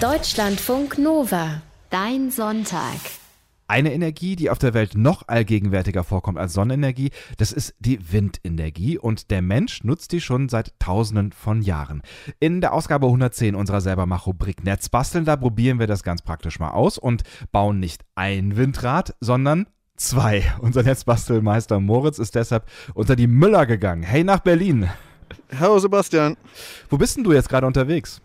Deutschlandfunk Nova. Dein Sonntag. Eine Energie, die auf der Welt noch allgegenwärtiger vorkommt als Sonnenenergie, das ist die Windenergie und der Mensch nutzt die schon seit tausenden von Jahren. In der Ausgabe 110 unserer Selbermach-Rubrik Netzbasteln, da probieren wir das ganz praktisch mal aus und bauen nicht ein Windrad, sondern zwei. Unser Netzbastelmeister Moritz ist deshalb unter die Müller gegangen. Hey nach Berlin. Hallo Sebastian. Wo bist denn du jetzt gerade unterwegs?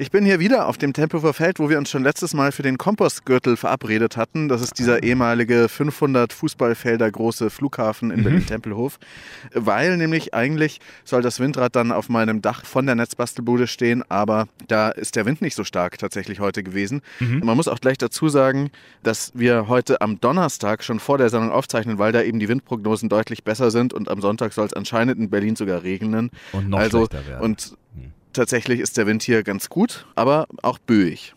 Ich bin hier wieder auf dem Tempelhofer Feld, wo wir uns schon letztes Mal für den Kompostgürtel verabredet hatten. Das ist dieser ehemalige 500 Fußballfelder große Flughafen in mhm. Berlin-Tempelhof. Weil nämlich eigentlich soll das Windrad dann auf meinem Dach von der Netzbastelbude stehen, aber da ist der Wind nicht so stark tatsächlich heute gewesen. Mhm. Man muss auch gleich dazu sagen, dass wir heute am Donnerstag schon vor der Sendung aufzeichnen, weil da eben die Windprognosen deutlich besser sind und am Sonntag soll es anscheinend in Berlin sogar regnen. Und noch also, schlechter werden. Und tatsächlich ist der Wind hier ganz gut, aber auch böig.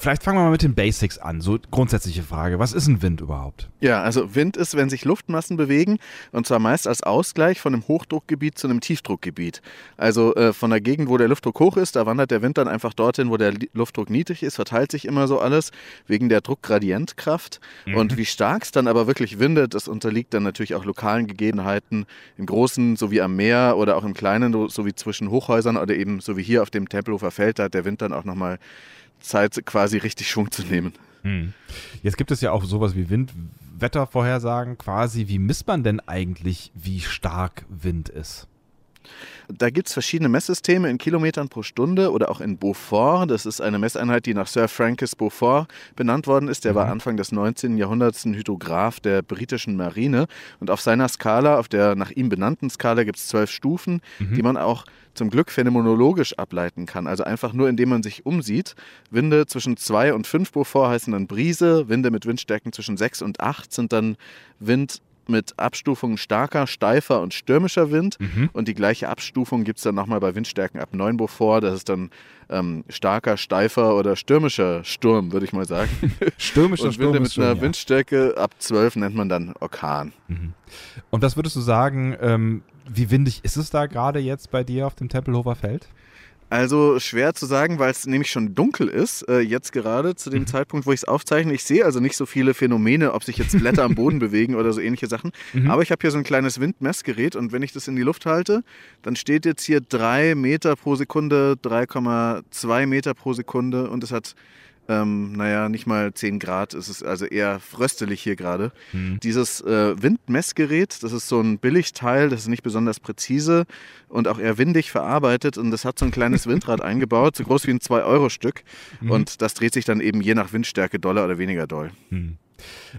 Vielleicht fangen wir mal mit den Basics an. So grundsätzliche Frage. Was ist ein Wind überhaupt? Ja, also Wind ist, wenn sich Luftmassen bewegen und zwar meist als Ausgleich von einem Hochdruckgebiet zu einem Tiefdruckgebiet. Also äh, von der Gegend, wo der Luftdruck hoch ist, da wandert der Wind dann einfach dorthin, wo der Luftdruck niedrig ist, verteilt sich immer so alles wegen der Druckgradientkraft. Mhm. Und wie stark es dann aber wirklich windet, das unterliegt dann natürlich auch lokalen Gegebenheiten im Großen sowie am Meer oder auch im Kleinen, so wie zwischen Hochhäusern oder eben so wie hier auf dem Tempelhofer Feld, da hat der Wind dann auch nochmal Zeit, quasi richtig Schwung zu nehmen. Hm. Jetzt gibt es ja auch sowas wie Windwettervorhersagen quasi. Wie misst man denn eigentlich, wie stark Wind ist? Da gibt es verschiedene Messsysteme in Kilometern pro Stunde oder auch in Beaufort. Das ist eine Messeinheit, die nach Sir Francis Beaufort benannt worden ist. Der mhm. war Anfang des 19. Jahrhunderts ein Hydrograph der britischen Marine. Und auf seiner Skala, auf der nach ihm benannten Skala, gibt es zwölf Stufen, mhm. die man auch zum Glück phänomenologisch ableiten kann. Also einfach nur, indem man sich umsieht. Winde zwischen 2 und 5 Beaufort heißen dann Brise. Winde mit Windstärken zwischen 6 und 8 sind dann Wind mit Abstufungen starker, steifer und stürmischer Wind. Mhm. Und die gleiche Abstufung gibt es dann nochmal bei Windstärken ab 9 Beaufort. Das ist dann ähm, starker, steifer oder stürmischer Sturm, würde ich mal sagen. stürmischer und Sturm. Winde mit einer ja. Windstärke ab 12 nennt man dann Orkan. Mhm. Und was würdest du sagen, ähm, wie windig ist es da gerade jetzt bei dir auf dem Tempelhofer Feld? Also schwer zu sagen, weil es nämlich schon dunkel ist, äh, jetzt gerade zu dem mhm. Zeitpunkt, wo ich es aufzeichne. Ich sehe also nicht so viele Phänomene, ob sich jetzt Blätter am Boden bewegen oder so ähnliche Sachen. Mhm. Aber ich habe hier so ein kleines Windmessgerät und wenn ich das in die Luft halte, dann steht jetzt hier 3 Meter pro Sekunde, 3,2 Meter pro Sekunde und es hat ähm, naja, nicht mal 10 Grad, es ist also eher fröstelig hier gerade. Mhm. Dieses äh, Windmessgerät, das ist so ein Billigteil, das ist nicht besonders präzise und auch eher windig verarbeitet und das hat so ein kleines Windrad eingebaut, so groß wie ein 2-Euro-Stück mhm. und das dreht sich dann eben je nach Windstärke doller oder weniger doll. Mhm.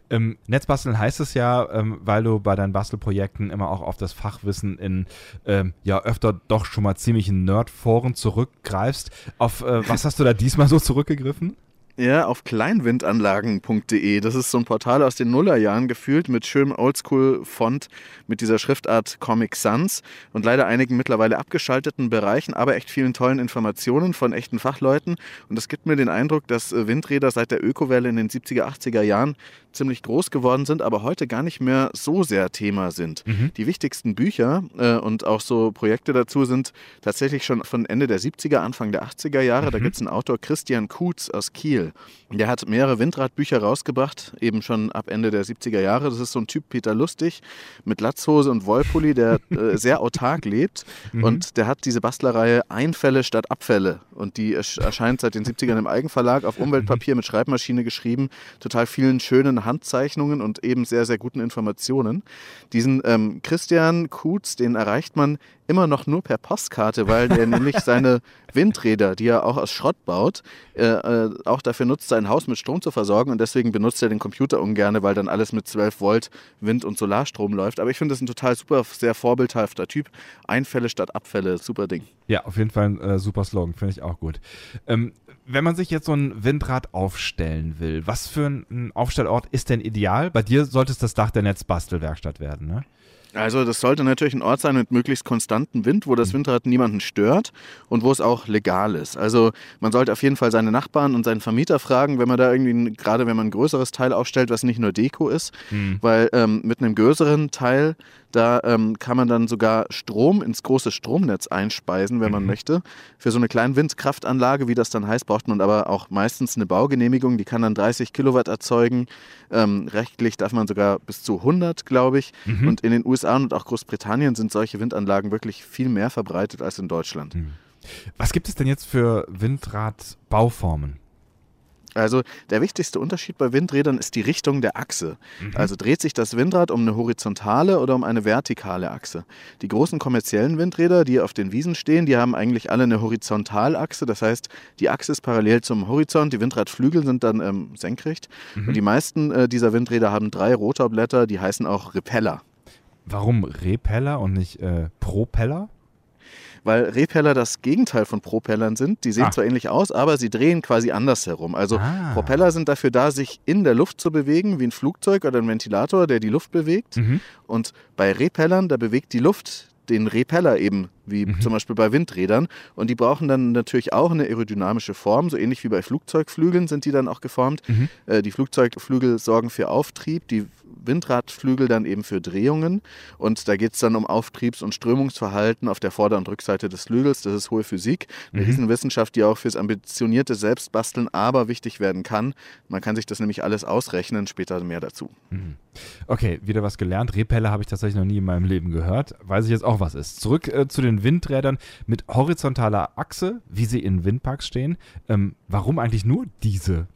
Ähm, Netzbasteln heißt es ja, ähm, weil du bei deinen Bastelprojekten immer auch auf das Fachwissen in ähm, ja öfter doch schon mal ziemlichen Nerdforen zurückgreifst. Auf äh, was hast du da diesmal so zurückgegriffen? Ja, auf kleinwindanlagen.de. Das ist so ein Portal aus den Nullerjahren gefühlt mit schönem Oldschool-Font mit dieser Schriftart Comic Sans und leider einigen mittlerweile abgeschalteten Bereichen, aber echt vielen tollen Informationen von echten Fachleuten. Und das gibt mir den Eindruck, dass äh, Windräder seit der Ökowelle in den 70er, 80er Jahren ziemlich groß geworden sind, aber heute gar nicht mehr so sehr Thema sind. Mhm. Die wichtigsten Bücher äh, und auch so Projekte dazu sind tatsächlich schon von Ende der 70er, Anfang der 80er Jahre. Mhm. Da gibt es einen Autor, Christian Kutz aus Kiel. Der hat mehrere Windradbücher rausgebracht, eben schon ab Ende der 70er Jahre. Das ist so ein Typ Peter Lustig mit Latzhose und Wollpulli, der äh, sehr autark lebt. Mhm. Und der hat diese Bastlerreihe Einfälle statt Abfälle. Und die erscheint seit den 70ern im Eigenverlag auf Umweltpapier mit Schreibmaschine geschrieben. Total vielen schönen Handzeichnungen und eben sehr, sehr guten Informationen. Diesen ähm, Christian Kutz, den erreicht man immer noch nur per Postkarte, weil der nämlich seine Windräder, die er auch aus Schrott baut, äh, äh, auch dafür nutzt, sein Haus mit Strom zu versorgen und deswegen benutzt er den Computer ungern, weil dann alles mit 12 Volt Wind- und Solarstrom läuft. Aber ich finde das ein total super, sehr vorbildhafter Typ. Einfälle statt Abfälle, super Ding. Ja, auf jeden Fall ein äh, super Slogan, finde ich auch gut. Ähm, wenn man sich jetzt so ein Windrad aufstellen will, was für ein Aufstellort ist denn ideal? Bei dir sollte es das Dach der Netzbastelwerkstatt werden, ne? Also das sollte natürlich ein Ort sein mit möglichst konstantem Wind, wo das mhm. Windrad niemanden stört und wo es auch legal ist. Also man sollte auf jeden Fall seine Nachbarn und seinen Vermieter fragen, wenn man da irgendwie, gerade wenn man ein größeres Teil aufstellt, was nicht nur Deko ist, mhm. weil ähm, mit einem größeren Teil Da ähm, kann man dann sogar Strom ins große Stromnetz einspeisen, wenn man mhm. möchte. Für so eine kleine Windkraftanlage, wie das dann heißt, braucht man aber auch meistens eine Baugenehmigung. Die kann dann 30 Kilowatt erzeugen. Ähm, rechtlich darf man sogar bis zu 100, glaube ich. Mhm. Und in den USA und auch Großbritannien sind solche Windanlagen wirklich viel mehr verbreitet als in Deutschland. Mhm. Was gibt es denn jetzt für Windradbauformen? Also der wichtigste Unterschied bei Windrädern ist die Richtung der Achse. Mhm. Also dreht sich das Windrad um eine horizontale oder um eine vertikale Achse. Die großen kommerziellen Windräder, die auf den Wiesen stehen, die haben eigentlich alle eine Horizontalachse. Das heißt, die Achse ist parallel zum Horizont, die Windradflügel sind dann ähm, senkrecht. Mhm. Und die meisten äh, dieser Windräder haben drei Rotorblätter, die heißen auch Repeller. Warum Repeller und nicht äh, Propeller? Weil Repeller das Gegenteil von Propellern sind. Die sehen ah. zwar ähnlich aus, aber sie drehen quasi andersherum. Also ah. Propeller sind dafür da, sich in der Luft zu bewegen, wie ein Flugzeug oder ein Ventilator, der die Luft bewegt. Mhm. Und bei Repellern, da bewegt die Luft den Repeller eben, wie mhm. zum Beispiel bei Windrädern. Und die brauchen dann natürlich auch eine aerodynamische Form, so ähnlich wie bei Flugzeugflügeln sind die dann auch geformt. Mhm. Äh, die Flugzeugflügel sorgen für Auftrieb, die Windradflügel dann eben für Drehungen. Und da geht es dann um Auftriebs- und Strömungsverhalten auf der Vorder- und Rückseite des Flügels. Das ist hohe Physik, eine mhm. Riesenwissenschaft, die auch fürs ambitionierte Selbstbasteln aber wichtig werden kann. Man kann sich das nämlich alles ausrechnen, später mehr dazu. Mhm. Okay, wieder was gelernt. Repeller habe ich tatsächlich noch nie in meinem Leben gehört. Weiß ich jetzt auch, was ist. Zurück äh, zu den Windrädern mit horizontaler Achse, wie sie in Windparks stehen. Ähm, warum eigentlich nur diese?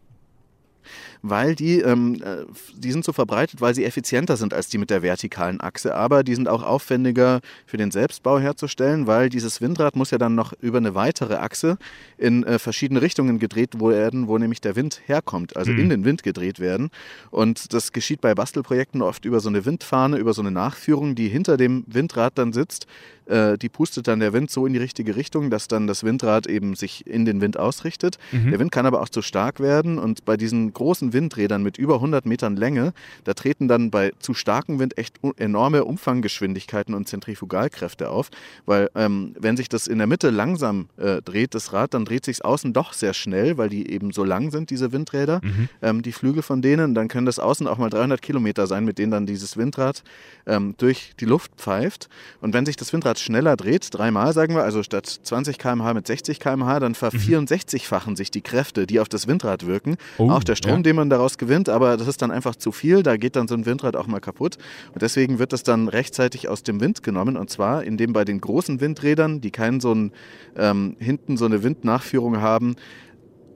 Weil die, ähm, äh, die sind so verbreitet, weil sie effizienter sind als die mit der vertikalen Achse. Aber die sind auch aufwendiger für den Selbstbau herzustellen, weil dieses Windrad muss ja dann noch über eine weitere Achse in äh, verschiedene Richtungen gedreht werden, wo nämlich der Wind herkommt, also mhm. in den Wind gedreht werden. Und das geschieht bei Bastelprojekten oft über so eine Windfahne, über so eine Nachführung, die hinter dem Windrad dann sitzt äh, die pustet dann der Wind so in die richtige Richtung, dass dann das Windrad eben sich in den Wind ausrichtet. Mhm. Der Wind kann aber auch zu stark werden und bei diesen großen Windrädern mit über 100 Metern Länge, da treten dann bei zu starkem Wind echt enorme Umfanggeschwindigkeiten und Zentrifugalkräfte auf, weil ähm, wenn sich das in der Mitte langsam äh, dreht, das Rad, dann dreht sich außen doch sehr schnell, weil die eben so lang sind, diese Windräder, mhm. ähm, die Flügel von denen, dann können das außen auch mal 300 Kilometer sein, mit denen dann dieses Windrad ähm, durch die Luft pfeift. Und wenn sich das Windrad schneller dreht, dreimal sagen wir, also statt 20 km/h mit 60 km/h, dann ver-64-fachen sich die Kräfte, die auf das Windrad wirken. Oh, auch der Strom, ja. den man daraus gewinnt, aber das ist dann einfach zu viel, da geht dann so ein Windrad auch mal kaputt. Und deswegen wird das dann rechtzeitig aus dem Wind genommen und zwar, indem bei den großen Windrädern, die keinen so einen, ähm, hinten so eine Windnachführung haben,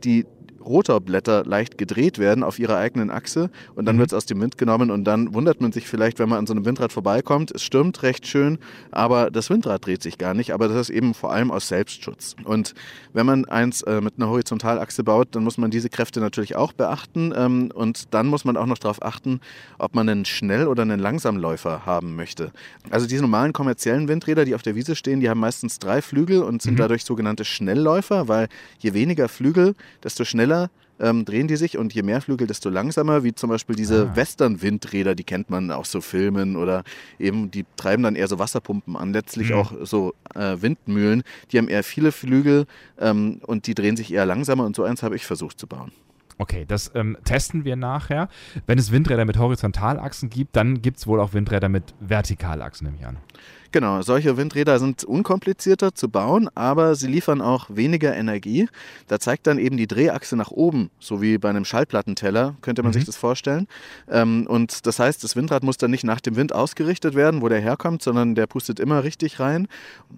die Rotorblätter leicht gedreht werden auf ihrer eigenen Achse und dann mhm. wird es aus dem Wind genommen und dann wundert man sich vielleicht, wenn man an so einem Windrad vorbeikommt, es stürmt recht schön, aber das Windrad dreht sich gar nicht, aber das ist eben vor allem aus Selbstschutz. Und wenn man eins äh, mit einer Horizontalachse baut, dann muss man diese Kräfte natürlich auch beachten ähm, und dann muss man auch noch darauf achten, ob man einen Schnell- oder einen Langsamläufer haben möchte. Also diese normalen kommerziellen Windräder, die auf der Wiese stehen, die haben meistens drei Flügel und sind mhm. dadurch sogenannte Schnellläufer, weil je weniger Flügel, desto schneller schneller ähm, drehen die sich und je mehr Flügel, desto langsamer, wie zum Beispiel diese ah. Western-Windräder, die kennt man aus so Filmen oder eben, die treiben dann eher so Wasserpumpen an, letztlich mhm. auch so äh, Windmühlen, die haben eher viele Flügel ähm, und die drehen sich eher langsamer und so eins habe ich versucht zu bauen. Okay, das ähm, testen wir nachher. Wenn es Windräder mit Horizontalachsen gibt, dann gibt es wohl auch Windräder mit Vertikalachsen, nehme ich an. Genau, solche Windräder sind unkomplizierter zu bauen, aber sie liefern auch weniger Energie. Da zeigt dann eben die Drehachse nach oben, so wie bei einem Schallplattenteller, könnte man mhm. sich das vorstellen. Ähm, und das heißt, das Windrad muss dann nicht nach dem Wind ausgerichtet werden, wo der herkommt, sondern der pustet immer richtig rein.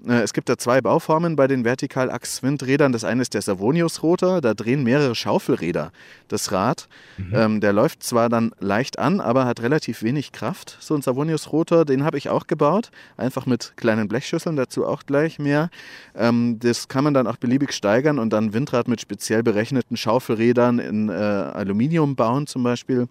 Äh, es gibt da zwei Bauformen bei den Vertikalachs-Windrädern. Das eine ist der Savonius-Rotor, da drehen mehrere Schaufelräder das Rad. Mhm. Ähm, der läuft zwar dann leicht an, aber hat relativ wenig Kraft. So ein Savonius-Rotor, den habe ich auch gebaut. Einfach einfach mit kleinen Blechschüsseln, dazu auch gleich mehr. Ähm, das kann man dann auch beliebig steigern und dann Windrad mit speziell berechneten Schaufelrädern in äh, Aluminium bauen zum Beispiel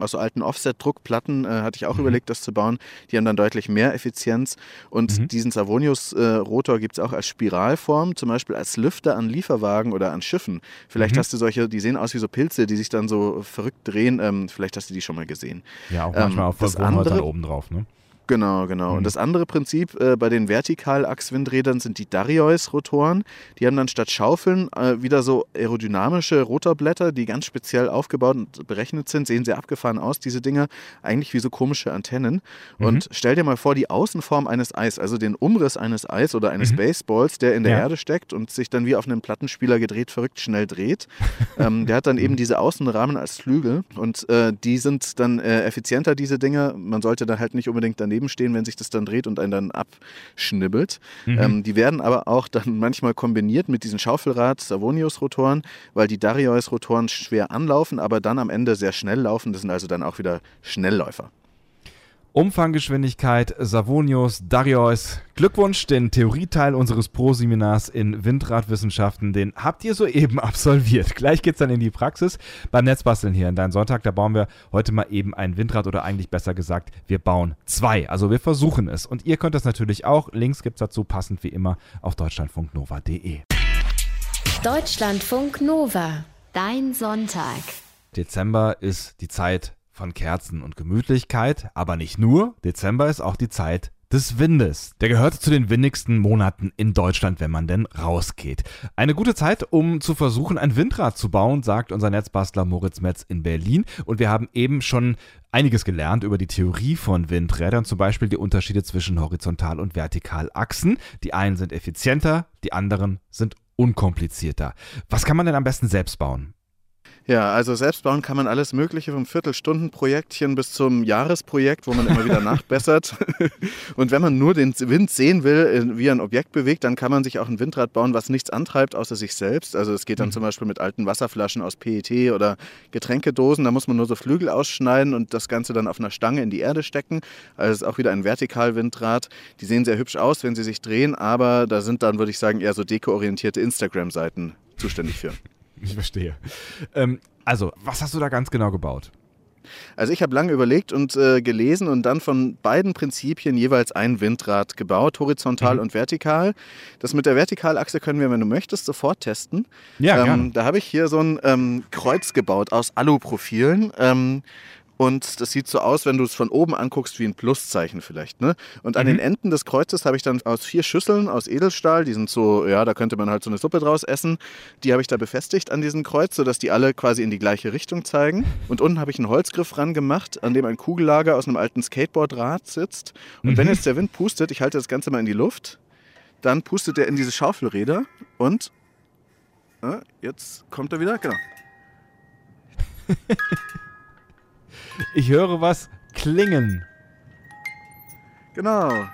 aus so alten Offset-Druckplatten äh, hatte ich auch mhm. überlegt, das zu bauen. Die haben dann deutlich mehr Effizienz. Und mhm. diesen Savonius-Rotor äh, gibt es auch als Spiralform, zum Beispiel als Lüfter an Lieferwagen oder an Schiffen. Vielleicht mhm. hast du solche, die sehen aus wie so Pilze, die sich dann so verrückt drehen. Ähm, vielleicht hast du die schon mal gesehen. Ja, auch manchmal ähm, auf das andere, oben drauf, ne? Genau, genau. Mhm. Und das andere Prinzip äh, bei den Vertikalachswindrädern sind die Darius-Rotoren. Die haben dann statt Schaufeln äh, wieder so aerodynamische Rotorblätter, die ganz speziell aufgebaut und berechnet sind. Sehen sehr abgefahren aus, diese Dinger. Eigentlich wie so komische Antennen. Mhm. Und stell dir mal vor, die Außenform eines Eis, also den Umriss eines Eis oder eines mhm. Baseballs, der in der ja. Erde steckt und sich dann wie auf einem Plattenspieler gedreht, verrückt schnell dreht. ähm, der hat dann eben diese Außenrahmen als Flügel und äh, die sind dann äh, effizienter, diese Dinger. Man sollte dann halt nicht unbedingt daneben daneben stehen, wenn sich das dann dreht und einen dann abschnibbelt. Mhm. Ähm, die werden aber auch dann manchmal kombiniert mit diesen Schaufelrad-Savonius-Rotoren, weil die Darius-Rotoren schwer anlaufen, aber dann am Ende sehr schnell laufen. Das sind also dann auch wieder Schnellläufer. Umfanggeschwindigkeit, Savonius, Darius. Glückwunsch, den Theorieteil unseres Pro-Seminars in Windradwissenschaften, den habt ihr soeben absolviert. Gleich geht's dann in die Praxis beim Netzbasteln hier in deinem Sonntag. Da bauen wir heute mal eben ein Windrad oder eigentlich besser gesagt, wir bauen zwei. Also wir versuchen es. Und ihr könnt das natürlich auch. Links gibt's dazu passend wie immer auf deutschlandfunknova.de. Deutschlandfunk Nova, dein Sonntag. Dezember ist die Zeit von Kerzen und Gemütlichkeit, aber nicht nur. Dezember ist auch die Zeit des Windes. Der gehört zu den windigsten Monaten in Deutschland, wenn man denn rausgeht. Eine gute Zeit, um zu versuchen, ein Windrad zu bauen, sagt unser Netzbastler Moritz Metz in Berlin. Und wir haben eben schon einiges gelernt über die Theorie von Windrädern, zum Beispiel die Unterschiede zwischen Horizontal- und Vertikalachsen. Die einen sind effizienter, die anderen sind unkomplizierter. Was kann man denn am besten selbst bauen? Ja, also selbst bauen kann man alles Mögliche, vom Viertelstundenprojektchen bis zum Jahresprojekt, wo man immer wieder nachbessert. Und wenn man nur den Wind sehen will, wie ein Objekt bewegt, dann kann man sich auch ein Windrad bauen, was nichts antreibt, außer sich selbst. Also es geht dann mhm. zum Beispiel mit alten Wasserflaschen aus PET oder Getränkedosen. Da muss man nur so Flügel ausschneiden und das Ganze dann auf einer Stange in die Erde stecken. Also es ist auch wieder ein Vertikalwindrad. Die sehen sehr hübsch aus, wenn sie sich drehen, aber da sind dann, würde ich sagen, eher so dekoorientierte Instagram-Seiten zuständig für. Ich verstehe. Ähm, also, was hast du da ganz genau gebaut? Also ich habe lange überlegt und äh, gelesen und dann von beiden Prinzipien jeweils ein Windrad gebaut, horizontal mhm. und vertikal. Das mit der Vertikalachse können wir, wenn du möchtest, sofort testen. Ja, ähm, Da habe ich hier so ein ähm, Kreuz gebaut aus Aluprofilen. Ähm, und das sieht so aus, wenn du es von oben anguckst, wie ein Pluszeichen vielleicht. Ne? Und an mhm. den Enden des Kreuzes habe ich dann aus vier Schüsseln aus Edelstahl, die sind so, ja, da könnte man halt so eine Suppe draus essen. Die habe ich da befestigt an diesem Kreuz, sodass die alle quasi in die gleiche Richtung zeigen. Und unten habe ich einen Holzgriff ran gemacht, an dem ein Kugellager aus einem alten Skateboardrad sitzt. Und mhm. wenn jetzt der Wind pustet, ich halte das Ganze mal in die Luft, dann pustet er in diese Schaufelräder und äh, jetzt kommt er wieder, genau. Ich höre was klingen. Genau.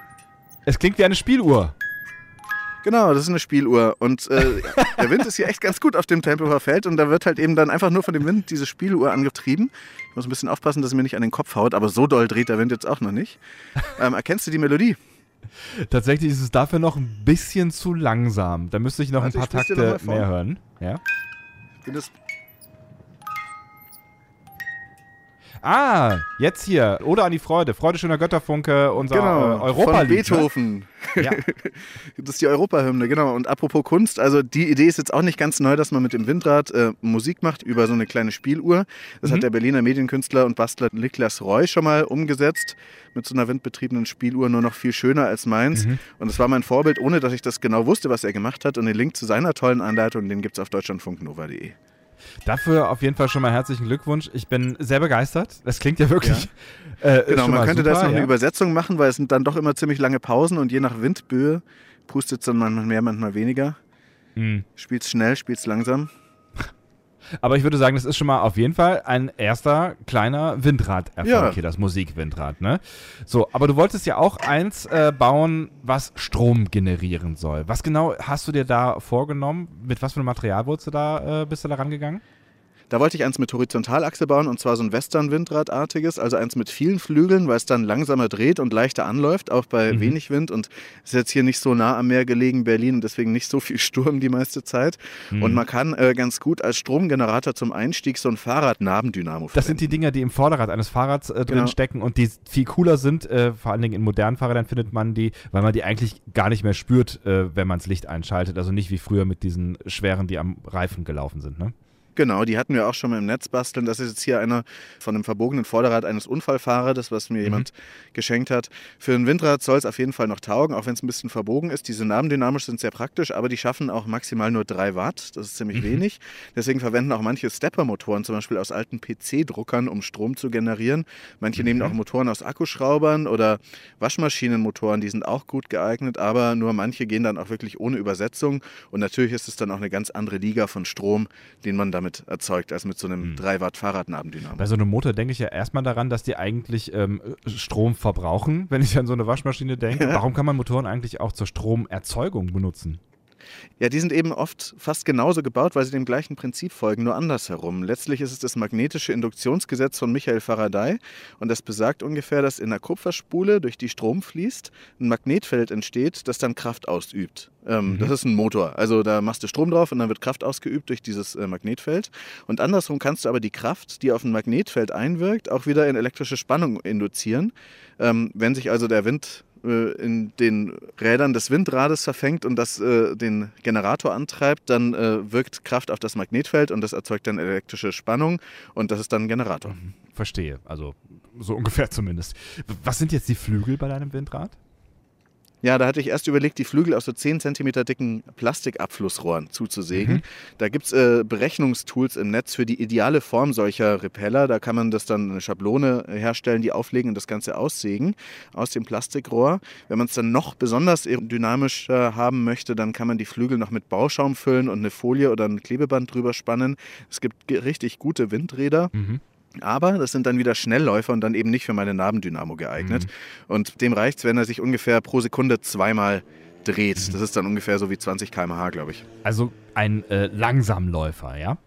Es klingt wie eine Spieluhr. Genau, das ist eine Spieluhr. Und äh, der Wind ist hier echt ganz gut auf dem Tempelhofer Feld und da wird halt eben dann einfach nur von dem Wind diese Spieluhr angetrieben. Ich muss ein bisschen aufpassen, dass es mir nicht an den Kopf haut, aber so doll dreht der Wind jetzt auch noch nicht. Ähm, erkennst du die Melodie? Tatsächlich ist es dafür noch ein bisschen zu langsam. Da müsste ich noch Warte, ein paar Takte mehr hören. Ja. Ich bin das Ah, jetzt hier. Oder an die Freude. Freude schöner Götterfunke, unser genau, äh, Europa von ne? Beethoven. Ja. das ist die Europahymne, genau. Und apropos Kunst, also die Idee ist jetzt auch nicht ganz neu, dass man mit dem Windrad äh, Musik macht über so eine kleine Spieluhr. Das mhm. hat der Berliner Medienkünstler und Bastler Niklas Roy schon mal umgesetzt. Mit so einer windbetriebenen Spieluhr nur noch viel schöner als meins. Mhm. Und das war mein Vorbild, ohne dass ich das genau wusste, was er gemacht hat. Und den Link zu seiner tollen Anleitung, den gibt es auf deutschlandfunknova.de. Dafür auf jeden Fall schon mal herzlichen Glückwunsch. Ich bin sehr beigestert. Das klingt ja wirklich. Ja. Äh, genau, man könnte super, das noch ja. eine Übersetzung machen, weil es sind dann doch immer ziemlich lange Pausen und je nach Windböe pustet es dann manchmal mehr, manchmal weniger. Mhm. Spielt schnell, spielt langsam. Aber ich würde sagen, das ist schon mal auf jeden Fall ein erster kleiner Windraderfolg ja. hier, das Musikwindrad. Ne? So, aber du wolltest ja auch eins äh, bauen, was Strom generieren soll. Was genau hast du dir da vorgenommen? Mit was für einem Material wurdest du da, äh, bist du da rangegangen? Da wollte ich eins mit Horizontalachse bauen und zwar so ein Western-Windradartiges, also eins mit vielen Flügeln, weil es dann langsamer dreht und leichter anläuft, auch bei mhm. wenig Wind. Und es ist jetzt hier nicht so nah am Meer gelegen, Berlin, und deswegen nicht so viel Sturm die meiste Zeit. Mhm. Und man kann äh, ganz gut als Stromgenerator zum Einstieg so ein Fahrradnabendynamo verwenden. Das sind die Dinger, die im Vorderrad eines Fahrrads äh, drin genau. stecken und die viel cooler sind. Äh, vor allen Dingen in modernen Fahrrädern findet man die, weil man die eigentlich gar nicht mehr spürt, äh, wenn man das Licht einschaltet. Also nicht wie früher mit diesen schweren, die am Reifen gelaufen sind. Ne? Genau, die hatten wir auch schon mal im Netz basteln. Das ist jetzt hier einer von einem verbogenen Vorderrad eines Unfallfahrers, was mir mhm. jemand geschenkt hat. Für ein Windrad soll es auf jeden Fall noch taugen, auch wenn es ein bisschen verbogen ist. Diese nabendynamisch sind sehr praktisch, aber die schaffen auch maximal nur 3 Watt. Das ist ziemlich mhm. wenig. Deswegen verwenden auch manche Stepper-Motoren zum Beispiel aus alten PC-Druckern, um Strom zu generieren. Manche mhm. nehmen auch Motoren aus Akkuschraubern oder Waschmaschinenmotoren, die sind auch gut geeignet, aber nur manche gehen dann auch wirklich ohne Übersetzung. Und natürlich ist es dann auch eine ganz andere Liga von Strom, den man damit damit erzeugt, als mit so einem hm. 3 Watt Fahrradnabendynamo. Bei so einem Motor denke ich ja erstmal daran, dass die eigentlich ähm, Strom verbrauchen, wenn ich an so eine Waschmaschine denke. Warum kann man Motoren eigentlich auch zur Stromerzeugung benutzen? Ja, die sind eben oft fast genauso gebaut, weil sie dem gleichen Prinzip folgen, nur andersherum. Letztlich ist es das magnetische Induktionsgesetz von Michael Faraday und das besagt ungefähr, dass in der Kupferspule, durch die Strom fließt, ein Magnetfeld entsteht, das dann Kraft ausübt. Ähm, mhm. Das ist ein Motor. Also da machst du Strom drauf und dann wird Kraft ausgeübt durch dieses äh, Magnetfeld. Und andersrum kannst du aber die Kraft, die auf ein Magnetfeld einwirkt, auch wieder in elektrische Spannung induzieren. Ähm, wenn sich also der Wind äh, in den Rädern des Windrades verfängt und das äh, den Generator antreibt, dann äh, wirkt Kraft auf das Magnetfeld und das erzeugt dann elektrische Spannung und das ist dann ein Generator. Mhm. Verstehe, also so ungefähr zumindest. Was sind jetzt die Flügel bei deinem Windrad? Ja, da hatte ich erst überlegt, die Flügel aus so 10 cm dicken Plastikabflussrohren zuzusägen. Mhm. Da gibt es äh, Berechnungstools im Netz für die ideale Form solcher Repeller. Da kann man das dann eine Schablone herstellen, die auflegen und das Ganze aussägen aus dem Plastikrohr. Wenn man es dann noch besonders dynamischer haben möchte, dann kann man die Flügel noch mit Bauschaum füllen und eine Folie oder ein Klebeband drüber spannen. Es gibt richtig gute Windräder. Mhm. Aber das sind dann wieder Schnellläufer und dann eben nicht für meine Nabendynamo geeignet. Mhm. Und dem reicht es, wenn er sich ungefähr pro Sekunde zweimal dreht. Mhm. Das ist dann ungefähr so wie 20 km/h, glaube ich. Also ein äh, Langsamläufer, ja?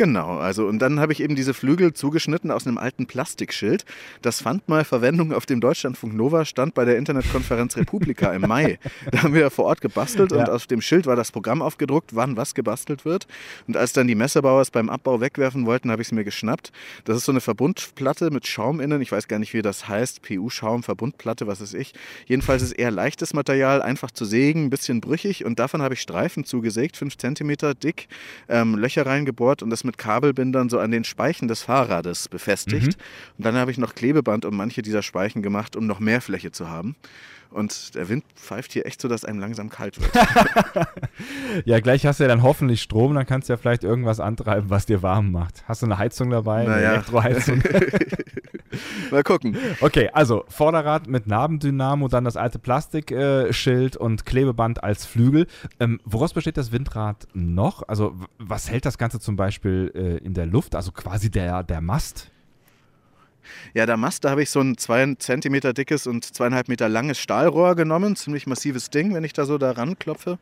Genau, also und dann habe ich eben diese Flügel zugeschnitten aus einem alten Plastikschild. Das fand mal Verwendung auf dem Deutschlandfunk Nova Stand bei der Internetkonferenz Republika im Mai. Da haben wir vor Ort gebastelt ja. und auf dem Schild war das Programm aufgedruckt, wann was gebastelt wird. Und als dann die Messebauer es beim Abbau wegwerfen wollten, habe ich es mir geschnappt. Das ist so eine Verbundplatte mit Schaum innen. Ich weiß gar nicht, wie das heißt. PU-Schaum, Verbundplatte, was weiß ich. Jedenfalls ist eher leichtes Material, einfach zu sägen, ein bisschen brüchig. Und davon habe ich Streifen zugesägt, 5 cm dick, ähm, Löcher reingebohrt und das mit mit Kabelbindern so an den Speichen des Fahrrades befestigt. Mhm. Und dann habe ich noch Klebeband um manche dieser Speichen gemacht, um noch mehr Fläche zu haben. Und der Wind pfeift hier echt so, dass einem langsam kalt wird. ja, gleich hast du ja dann hoffentlich Strom, dann kannst du ja vielleicht irgendwas antreiben, was dir warm macht. Hast du eine Heizung dabei? Naja. Eine Elektroheizung? Mal gucken. Okay, also Vorderrad mit Nabendynamo, dann das alte Plastikschild äh, und Klebeband als Flügel. Ähm, woraus besteht das Windrad noch? Also was hält das Ganze zum Beispiel äh, in der Luft? Also quasi der, der Mast? Ja, der Mast, da habe ich so ein 2 cm dickes und zweieinhalb Meter langes Stahlrohr genommen. Ziemlich massives Ding, wenn ich da so da ranklopfe.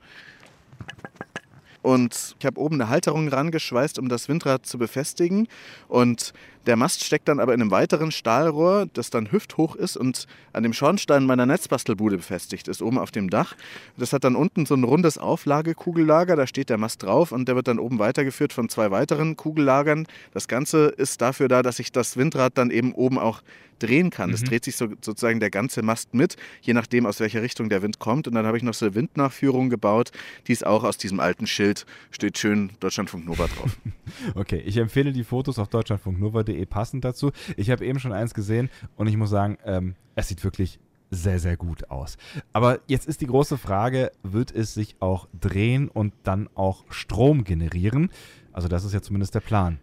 Und ich habe oben eine Halterung rangeschweißt, um das Windrad zu befestigen. Und der Mast steckt dann aber in einem weiteren Stahlrohr, das dann hüfthoch ist und an dem Schornstein meiner Netzbastelbude befestigt ist, oben auf dem Dach. Das hat dann unten so ein rundes Auflagekugellager, da steht der Mast drauf und der wird dann oben weitergeführt von zwei weiteren Kugellagern. Das Ganze ist dafür da, dass ich das Windrad dann eben oben auch drehen kann. Es mhm. dreht sich so, sozusagen der ganze Mast mit, je nachdem, aus welcher Richtung der Wind kommt. Und dann habe ich noch so eine Windnachführung gebaut. Die ist auch aus diesem alten Schild, steht schön Deutschlandfunk Nova drauf. okay, ich empfehle die Fotos auf deutschlandfunknova.de passend dazu. Ich habe eben schon eins gesehen und ich muss sagen, ähm, es sieht wirklich sehr, sehr gut aus. Aber jetzt ist die große Frage, wird es sich auch drehen und dann auch Strom generieren? Also das ist ja zumindest der Plan.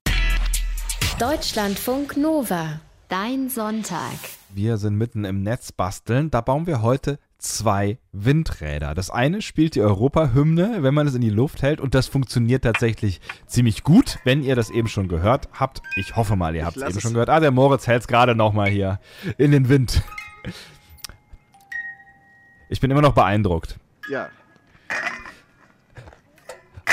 Deutschlandfunk Nova, dein Sonntag. Wir sind mitten im Netz basteln. Da bauen wir heute zwei Windräder. Das eine spielt die Europahymne, wenn man es in die Luft hält und das funktioniert tatsächlich ziemlich gut, wenn ihr das eben schon gehört habt. Ich hoffe mal, ihr habt es eben schon gehört. Ah, der Moritz hält es gerade nochmal hier in den Wind. Ich bin immer noch beeindruckt. Ja,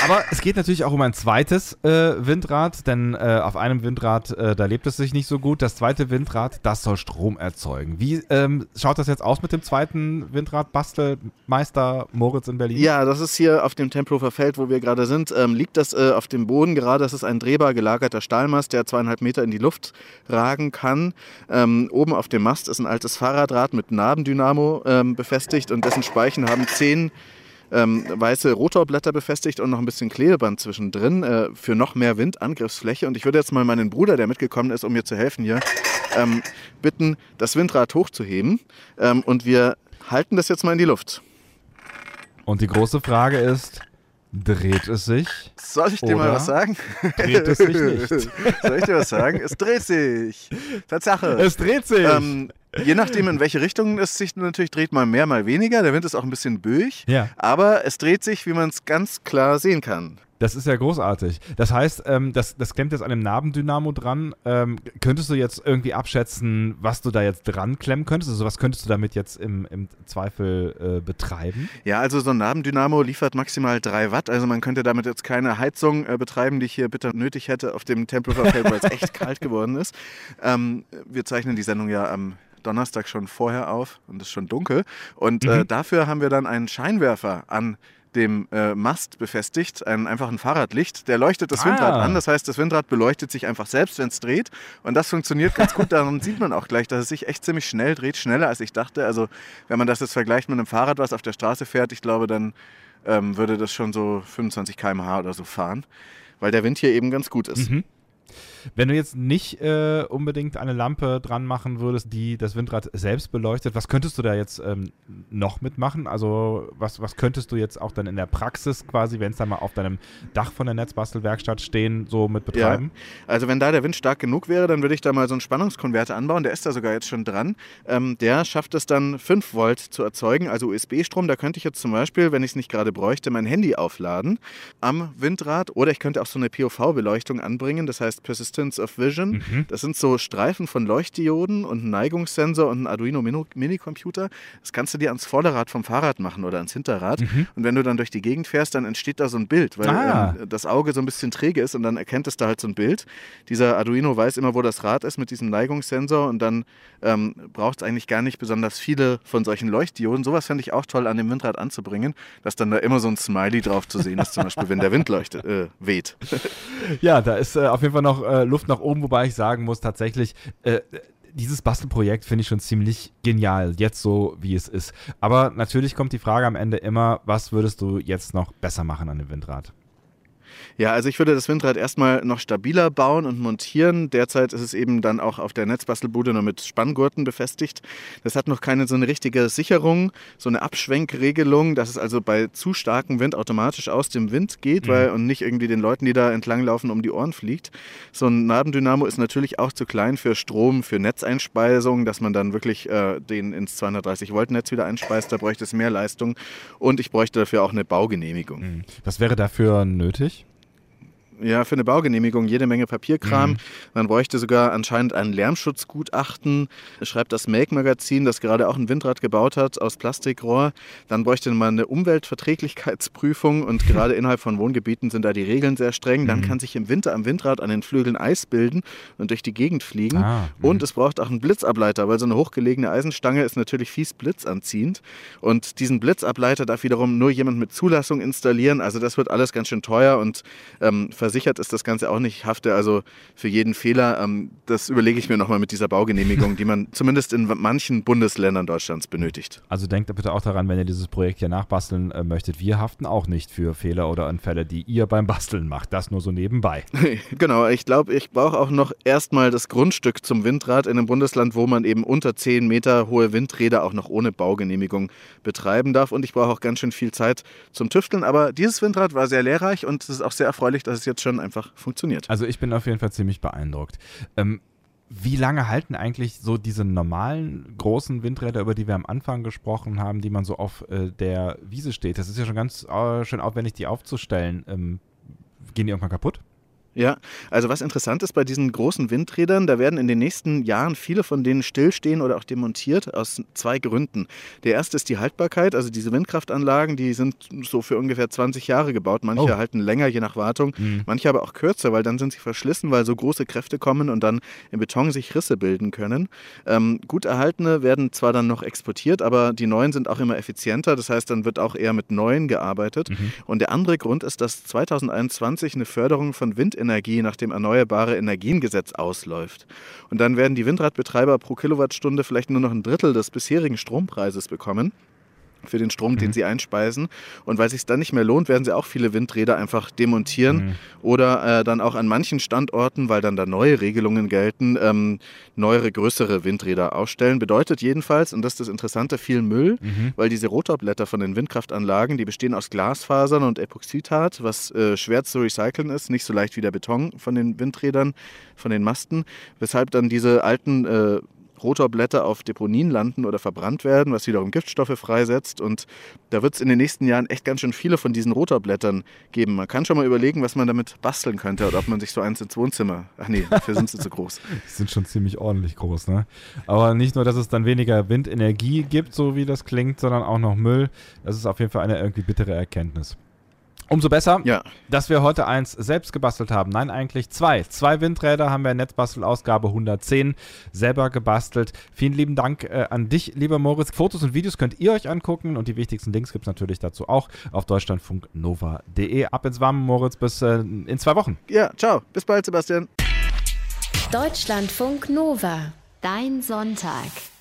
aber es geht natürlich auch um ein zweites äh, Windrad, denn äh, auf einem Windrad, äh, da lebt es sich nicht so gut. Das zweite Windrad, das soll Strom erzeugen. Wie ähm, schaut das jetzt aus mit dem zweiten Windrad? Bastelmeister Moritz in Berlin? Ja, das ist hier auf dem Tempelhofer Feld, wo wir gerade sind. Ähm, liegt das äh, auf dem Boden gerade? Das ist ein drehbar gelagerter Stahlmast, der zweieinhalb Meter in die Luft ragen kann. Ähm, oben auf dem Mast ist ein altes Fahrradrad mit Nabendynamo ähm, befestigt und dessen Speichen haben zehn ähm, weiße Rotorblätter befestigt und noch ein bisschen Klebeband zwischendrin äh, für noch mehr Windangriffsfläche. Und ich würde jetzt mal meinen Bruder, der mitgekommen ist, um mir zu helfen hier, ähm, bitten, das Windrad hochzuheben. Ähm, und wir halten das jetzt mal in die Luft. Und die große Frage ist, dreht es sich? Soll ich dir mal was sagen? Dreht es sich nicht? Soll ich dir was sagen? Es dreht sich. Tatsache. Es dreht sich! Ähm, je nachdem, in welche Richtung es sich natürlich dreht, mal mehr, mal weniger. Der Wind ist auch ein bisschen böig. ja. Aber es dreht sich, wie man es ganz klar sehen kann. Das ist ja großartig. Das heißt, ähm, das, das klemmt jetzt an dem Nabendynamo dran. Ähm, könntest du jetzt irgendwie abschätzen, was du da jetzt dran klemmen könntest? Also was könntest du damit jetzt im, im Zweifel äh, betreiben? Ja, also so ein Nabendynamo liefert maximal 3 Watt. Also man könnte damit jetzt keine Heizung äh, betreiben, die ich hier bitter nötig hätte auf dem Tempelhofer Feld, weil es echt kalt geworden ist. Ähm, wir zeichnen die Sendung ja am Donnerstag schon vorher auf und es ist schon dunkel. Und äh, Mhm. dafür haben wir dann einen Scheinwerfer an dem äh, Mast befestigt, einen einfachen Fahrradlicht, der leuchtet das Ah. Windrad an. Das heißt, das Windrad beleuchtet sich einfach selbst, wenn es dreht. Und das funktioniert ganz gut. Daran sieht man auch gleich, dass es sich echt ziemlich schnell dreht, schneller als ich dachte. Also wenn man das jetzt vergleicht mit einem Fahrrad, was auf der Straße fährt, ich glaube, dann ähm, würde das schon so 25 km/h oder so fahren, weil der Wind hier eben ganz gut ist. Mhm. Wenn du jetzt nicht äh, unbedingt eine Lampe dran machen würdest, die das Windrad selbst beleuchtet, was könntest du da jetzt ähm, noch mitmachen? Also was, was könntest du jetzt auch dann in der Praxis quasi, wenn es dann mal auf deinem Dach von der Netzbastelwerkstatt stehen, so mit betreiben? Also wenn da der Wind stark genug wäre, dann würde ich da mal so einen Spannungskonverter anbauen. Der ist da sogar jetzt schon dran. Ähm, der schafft es dann 5 Volt zu erzeugen, also USB-Strom. Da könnte ich jetzt zum Beispiel, wenn ich es nicht gerade bräuchte, mein Handy aufladen am Windrad. Oder ich könnte auch so eine POV-Beleuchtung anbringen, das heißt Persistence of Vision. Mhm. Das sind so Streifen von Leuchtdioden und ein Neigungssensor und ein Arduino Minicomputer. Das kannst du dir ans Vorderrad vom Fahrrad machen oder ans Hinterrad. Mhm. Und wenn du dann durch die Gegend fährst, dann entsteht da so ein Bild, weil Ah. ähm, das Auge so ein bisschen träge ist und dann erkennt es da halt so ein Bild. Dieser Arduino weiß immer, wo das Rad ist mit diesem Neigungssensor und dann ähm, braucht es eigentlich gar nicht besonders viele von solchen Leuchtdioden. Sowas fände ich auch toll an dem Windrad anzubringen, dass dann da immer so ein Smiley drauf zu sehen ist, zum Beispiel, wenn der Wind leuchtet, äh, weht. Ja, da ist äh, auf jeden Fall noch äh, Luft nach oben, wobei ich sagen muss, tatsächlich, äh, dieses Bastelprojekt finde ich schon ziemlich genial, jetzt so wie es ist. Aber natürlich kommt die Frage am Ende immer, was würdest du jetzt noch besser machen an dem Windrad? Ja, also ich würde das Windrad erstmal noch stabiler bauen und montieren. Derzeit ist es eben dann auch auf der Netzbastelbude nur mit Spanngurten befestigt. Das hat noch keine so eine richtige Sicherung, so eine Abschwenkregelung, dass es also bei zu starkem Wind automatisch aus dem Wind geht weil, und nicht irgendwie den Leuten, die da entlanglaufen, um die Ohren fliegt. So ein Nabendynamo ist natürlich auch zu klein für Strom, für Netzeinspeisung, dass man dann wirklich äh, den ins 230 Volt Netz wieder einspeist. Da bräuchte es mehr Leistung und ich bräuchte dafür auch eine Baugenehmigung. Was wäre dafür nötig? Ja, für eine Baugenehmigung jede Menge Papierkram. Man bräuchte sogar anscheinend ein Lärmschutzgutachten, schreibt das Make-Magazin, das gerade auch ein Windrad gebaut hat aus Plastikrohr. Dann bräuchte man eine Umweltverträglichkeitsprüfung und gerade innerhalb von Wohngebieten sind da die Regeln sehr streng. Dann kann sich im Winter am Windrad an den Flügeln Eis bilden und durch die Gegend fliegen. Ah, mhm. und es braucht auch einen Blitzableiter, weil so eine hochgelegene Eisenstange ist natürlich fies blitzanziehend. Und diesen Blitzableiter darf wiederum nur jemand mit Zulassung installieren. Also das wird alles ganz schön teuer und ähm, versichert ist das Ganze auch nicht. Ich hafte also für jeden Fehler. Ähm, das überlege ich mir nochmal mit dieser Baugenehmigung, die man zumindest in manchen Bundesländern Deutschlands benötigt. Also denkt bitte auch daran, wenn ihr dieses Projekt hier nachbasteln äh, möchtet, wir haften auch nicht für Fehler oder Unfälle, die ihr beim Basteln macht. Das nur so nebenbei. genau, ich glaube, ich brauche auch noch erstmal das Grundstück zum Windrad in einem Bundesland, wo man eben unter 10 Meter hohe Windräder auch noch ohne Baugenehmigung betreiben darf. Und ich brauche auch ganz schön viel Zeit zum Tüfteln. Aber dieses Windrad war sehr lehrreich und es ist auch sehr erfreulich, dass es jetzt schon einfach funktioniert. Also ich bin auf jeden Fall ziemlich beeindruckt. Ähm, wie lange halten eigentlich so diese normalen großen Windräder, über die wir am Anfang gesprochen haben, die man so auf äh, der Wiese steht? Das ist ja schon ganz äh, schön aufwendig, die aufzustellen. Ähm, gehen die irgendwann kaputt? Ja, also was interessant ist bei diesen großen Windrädern, da werden in den nächsten Jahren viele von denen stillstehen oder auch demontiert aus zwei Gründen. Der erste ist die Haltbarkeit, also diese Windkraftanlagen, die sind so für ungefähr 20 Jahre gebaut. Manche Oh. halten länger, je nach Wartung, Mhm. manche aber auch kürzer, weil dann sind sie verschlissen, weil so große Kräfte kommen und dann im Beton sich Risse bilden können. Ähm, gut erhaltene werden zwar dann noch exportiert, aber die neuen sind auch immer effizienter, das heißt, dann wird auch eher mit neuen gearbeitet. Mhm. Und der andere Grund ist, dass 2021 eine Förderung von Windenergie nach dem Erneuerbare Energiengesetz ausläuft. Und dann werden die Windradbetreiber pro Kilowattstunde vielleicht nur noch ein Drittel des bisherigen Strompreises bekommen. Für den Strom, mhm. den sie einspeisen. Und weil es sich dann nicht mehr lohnt, werden sie auch viele Windräder einfach demontieren mhm. oder äh, dann auch an manchen Standorten, weil dann da neue Regelungen gelten, ähm, neuere, größere Windräder ausstellen. Bedeutet jedenfalls, und das ist das Interessante, viel Müll, mhm. weil diese Rotorblätter von den Windkraftanlagen, die bestehen aus Glasfasern und Epoxidhat, was äh, schwer zu recyceln ist, nicht so leicht wie der Beton von den Windrädern, von den Masten, weshalb dann diese alten äh, Rotorblätter auf Deponien landen oder verbrannt werden, was wiederum Giftstoffe freisetzt. Und da wird es in den nächsten Jahren echt ganz schön viele von diesen Rotorblättern geben. Man kann schon mal überlegen, was man damit basteln könnte oder ob man sich so eins ins Wohnzimmer. Ach nee, dafür sind sie zu groß. Die sind schon ziemlich ordentlich groß, ne? Aber nicht nur, dass es dann weniger Windenergie gibt, so wie das klingt, sondern auch noch Müll. Das ist auf jeden Fall eine irgendwie bittere Erkenntnis. Umso besser, ja. dass wir heute eins selbst gebastelt haben. Nein, eigentlich zwei. Zwei Windräder haben wir in Netzbastel-Ausgabe 110 selber gebastelt. Vielen lieben Dank äh, an dich, lieber Moritz. Fotos und Videos könnt ihr euch angucken und die wichtigsten Links gibt es natürlich dazu auch auf deutschlandfunknova.de. Ab ins Warme, Moritz, bis äh, in zwei Wochen. Ja, ciao. Bis bald, Sebastian. Deutschlandfunk Nova. Dein Sonntag.